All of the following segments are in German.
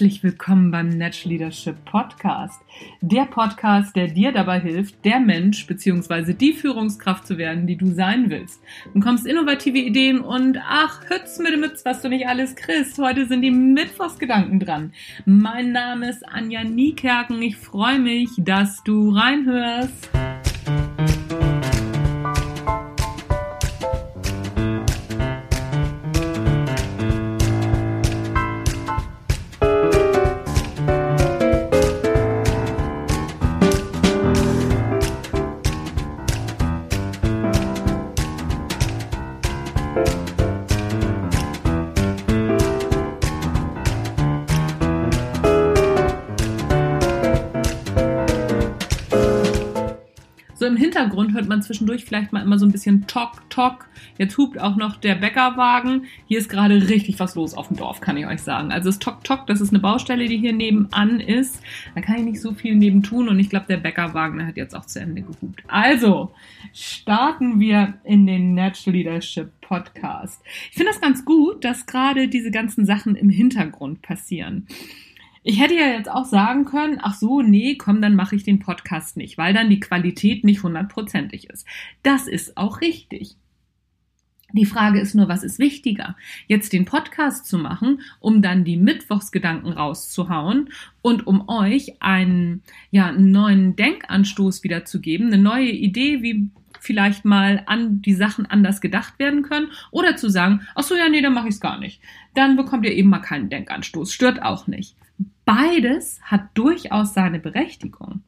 Herzlich willkommen beim Natural Leadership Podcast. Der Podcast, der dir dabei hilft, der Mensch bzw. die Führungskraft zu werden, die du sein willst. Du bekommst innovative Ideen und ach, hütz mit dem Mütz, was du nicht alles kriegst. Heute sind die Mittwochsgedanken dran. Mein Name ist Anja Niekerken. Ich freue mich, dass du reinhörst. Bye. So im Hintergrund hört man zwischendurch vielleicht mal immer so ein bisschen Tok, Tok. Jetzt hupt auch noch der Bäckerwagen. Hier ist gerade richtig was los auf dem Dorf, kann ich euch sagen. Also das Tok, Tok, das ist eine Baustelle, die hier nebenan ist. Da kann ich nicht so viel neben tun und ich glaube, der Bäckerwagen hat jetzt auch zu Ende gehupt. Also, starten wir in den Natural Leadership Podcast. Ich finde das ganz gut, dass gerade diese ganzen Sachen im Hintergrund passieren. Ich hätte ja jetzt auch sagen können, ach so, nee, komm, dann mache ich den Podcast nicht, weil dann die Qualität nicht hundertprozentig ist. Das ist auch richtig. Die Frage ist nur, was ist wichtiger? Jetzt den Podcast zu machen, um dann die Mittwochsgedanken rauszuhauen und um euch einen, ja, einen neuen Denkanstoß wiederzugeben, eine neue Idee, wie vielleicht mal an die Sachen anders gedacht werden können oder zu sagen, ach so, ja, nee, dann mache ich es gar nicht. Dann bekommt ihr eben mal keinen Denkanstoß. Stört auch nicht. Beides hat durchaus seine Berechtigung.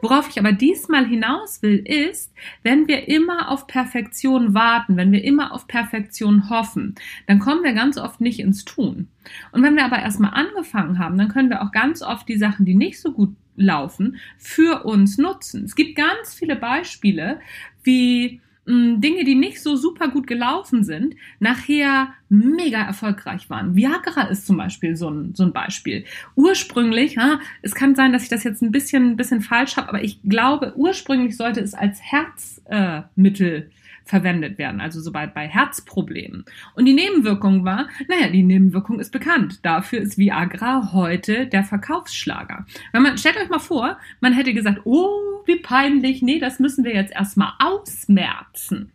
Worauf ich aber diesmal hinaus will, ist, wenn wir immer auf Perfektion warten, wenn wir immer auf Perfektion hoffen, dann kommen wir ganz oft nicht ins Tun. Und wenn wir aber erstmal angefangen haben, dann können wir auch ganz oft die Sachen, die nicht so gut laufen, für uns nutzen. Es gibt ganz viele Beispiele, wie Dinge, die nicht so super gut gelaufen sind, nachher mega erfolgreich waren. Viagra ist zum Beispiel so ein, so ein Beispiel. Ursprünglich, ha, es kann sein, dass ich das jetzt ein bisschen, ein bisschen falsch habe, aber ich glaube, ursprünglich sollte es als Herzmittel äh, verwendet werden, also sobald bei Herzproblemen. Und die Nebenwirkung war, naja, die Nebenwirkung ist bekannt. Dafür ist Viagra heute der Verkaufsschlager. Wenn man, stellt euch mal vor, man hätte gesagt, oh, wie peinlich, nee, das müssen wir jetzt erstmal ausmerzen.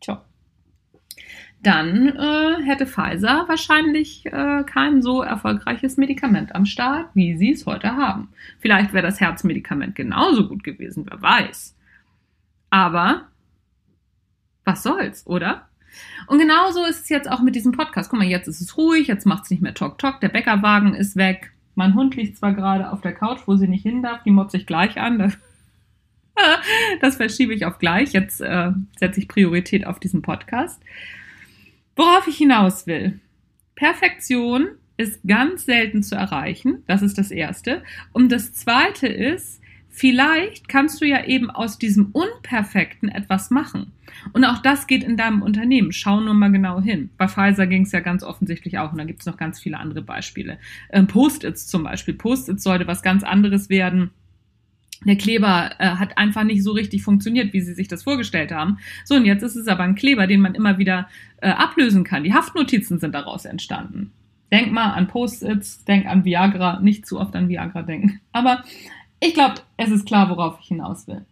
Tja. Dann äh, hätte Pfizer wahrscheinlich äh, kein so erfolgreiches Medikament am Start, wie sie es heute haben. Vielleicht wäre das Herzmedikament genauso gut gewesen, wer weiß. Aber was soll's, oder? Und genauso ist es jetzt auch mit diesem Podcast. Guck mal, jetzt ist es ruhig, jetzt macht es nicht mehr Talk Talk, der Bäckerwagen ist weg. Mein Hund liegt zwar gerade auf der Couch, wo sie nicht hin darf, die motzt sich gleich an. Das, das verschiebe ich auf gleich. Jetzt äh, setze ich Priorität auf diesen Podcast. Worauf ich hinaus will. Perfektion ist ganz selten zu erreichen. Das ist das Erste. Und das Zweite ist, vielleicht kannst du ja eben aus diesem Unperfekten etwas machen. Und auch das geht in deinem Unternehmen. Schau nur mal genau hin. Bei Pfizer ging es ja ganz offensichtlich auch und da gibt es noch ganz viele andere Beispiele. Ähm, Post-its zum Beispiel. Post-its sollte was ganz anderes werden. Der Kleber äh, hat einfach nicht so richtig funktioniert, wie sie sich das vorgestellt haben. So, und jetzt ist es aber ein Kleber, den man immer wieder äh, ablösen kann. Die Haftnotizen sind daraus entstanden. Denk mal an Post-its, denk an Viagra, nicht zu oft an Viagra denken. Aber ich glaube, es ist klar, worauf ich hinaus will.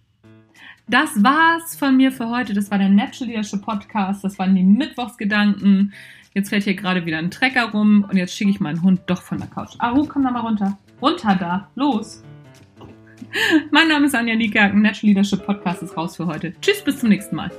Das war's von mir für heute. Das war der Natural Leadership Podcast. Das waren die Mittwochsgedanken. Jetzt fährt hier gerade wieder ein Trecker rum und jetzt schicke ich meinen Hund doch von der Couch. Aru, komm da mal runter. Runter da. Los. Mein Name ist Anja Niekerken. Natural Leadership Podcast ist raus für heute. Tschüss, bis zum nächsten Mal.